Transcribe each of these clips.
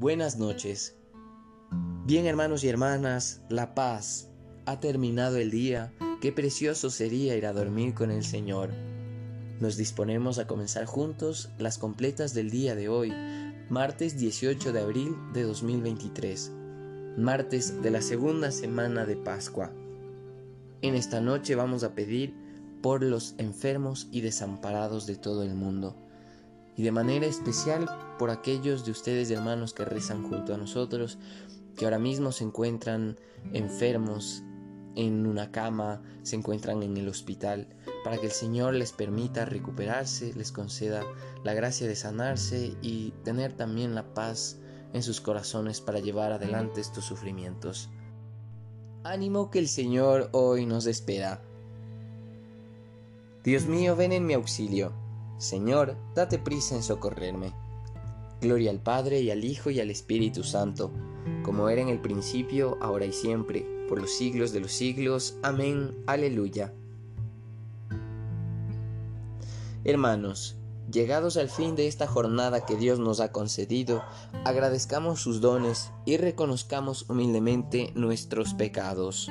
Buenas noches. Bien hermanos y hermanas, la paz. Ha terminado el día. Qué precioso sería ir a dormir con el Señor. Nos disponemos a comenzar juntos las completas del día de hoy, martes 18 de abril de 2023, martes de la segunda semana de Pascua. En esta noche vamos a pedir por los enfermos y desamparados de todo el mundo, y de manera especial por aquellos de ustedes hermanos que rezan junto a nosotros, que ahora mismo se encuentran enfermos en una cama, se encuentran en el hospital, para que el Señor les permita recuperarse, les conceda la gracia de sanarse y tener también la paz en sus corazones para llevar adelante estos sufrimientos. Ánimo que el Señor hoy nos espera. Dios mío, ven en mi auxilio. Señor, date prisa en socorrerme. Gloria al Padre y al Hijo y al Espíritu Santo, como era en el principio, ahora y siempre, por los siglos de los siglos. Amén. Aleluya. Hermanos, llegados al fin de esta jornada que Dios nos ha concedido, agradezcamos sus dones y reconozcamos humildemente nuestros pecados.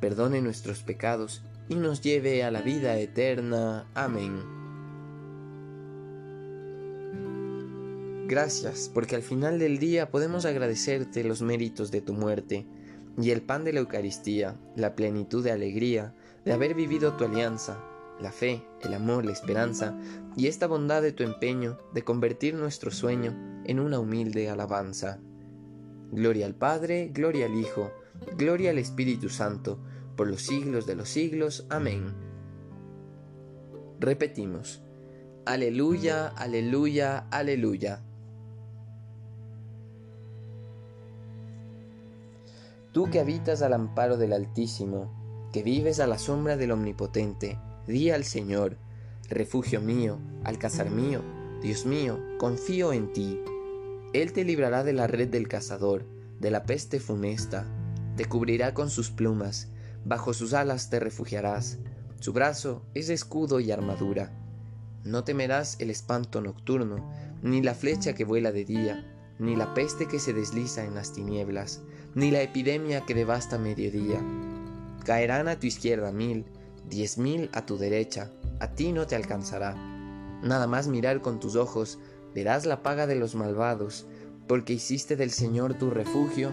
perdone nuestros pecados y nos lleve a la vida eterna. Amén. Gracias, porque al final del día podemos agradecerte los méritos de tu muerte y el pan de la Eucaristía, la plenitud de alegría de haber vivido tu alianza, la fe, el amor, la esperanza y esta bondad de tu empeño de convertir nuestro sueño en una humilde alabanza. Gloria al Padre, gloria al Hijo, gloria al Espíritu Santo, por los siglos de los siglos. Amén. Repetimos. Aleluya, aleluya, aleluya. Tú que habitas al amparo del Altísimo, que vives a la sombra del Omnipotente, di al Señor, refugio mío, alcázar mío, Dios mío, confío en ti. Él te librará de la red del cazador, de la peste funesta, te cubrirá con sus plumas, bajo sus alas te refugiarás, su brazo es escudo y armadura. No temerás el espanto nocturno, ni la flecha que vuela de día, ni la peste que se desliza en las tinieblas, ni la epidemia que devasta mediodía. Caerán a tu izquierda mil, diez mil a tu derecha, a ti no te alcanzará. Nada más mirar con tus ojos, verás la paga de los malvados, porque hiciste del Señor tu refugio,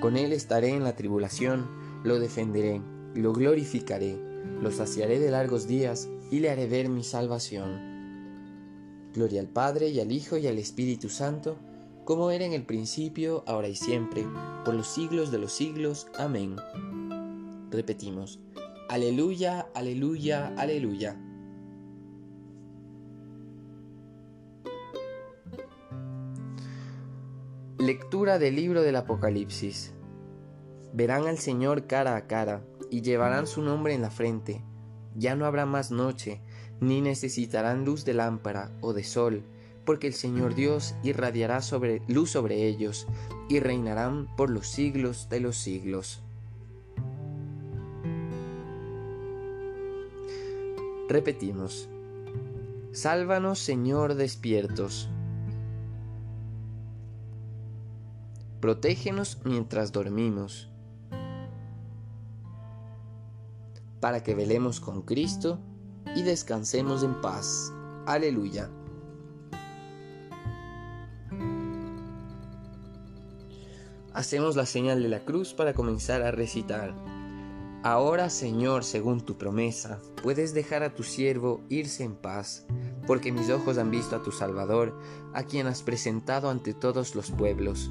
Con él estaré en la tribulación, lo defenderé, lo glorificaré lo saciaré de largos días y le haré ver mi salvación. Gloria al Padre y al Hijo y al Espíritu Santo, como era en el principio, ahora y siempre, por los siglos de los siglos. Amén. Repetimos, aleluya, aleluya, aleluya. Lectura del libro del Apocalipsis. Verán al Señor cara a cara y llevarán su nombre en la frente. Ya no habrá más noche, ni necesitarán luz de lámpara o de sol, porque el Señor Dios irradiará sobre, luz sobre ellos, y reinarán por los siglos de los siglos. Repetimos. Sálvanos, Señor, despiertos. Protégenos mientras dormimos, para que velemos con Cristo y descansemos en paz. Aleluya. Hacemos la señal de la cruz para comenzar a recitar. Ahora, Señor, según tu promesa, puedes dejar a tu siervo irse en paz, porque mis ojos han visto a tu Salvador, a quien has presentado ante todos los pueblos,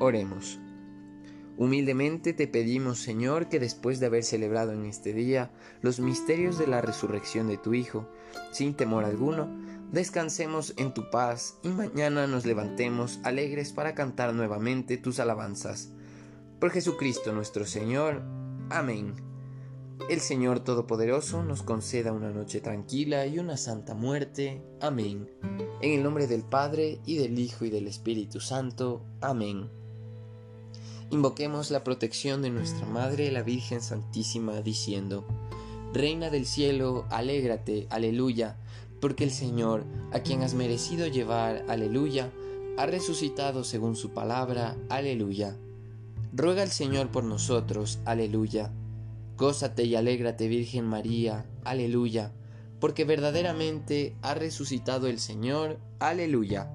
Oremos. Humildemente te pedimos, Señor, que después de haber celebrado en este día los misterios de la resurrección de tu Hijo, sin temor alguno, descansemos en tu paz y mañana nos levantemos alegres para cantar nuevamente tus alabanzas. Por Jesucristo nuestro Señor. Amén. El Señor Todopoderoso nos conceda una noche tranquila y una santa muerte. Amén. En el nombre del Padre, y del Hijo, y del Espíritu Santo. Amén. Invoquemos la protección de nuestra Madre, la Virgen Santísima, diciendo, Reina del cielo, alégrate, aleluya porque el Señor, a quien has merecido llevar, aleluya, ha resucitado según su palabra, aleluya. Ruega al Señor por nosotros, aleluya. Gózate y alégrate, Virgen María, aleluya, porque verdaderamente ha resucitado el Señor, aleluya.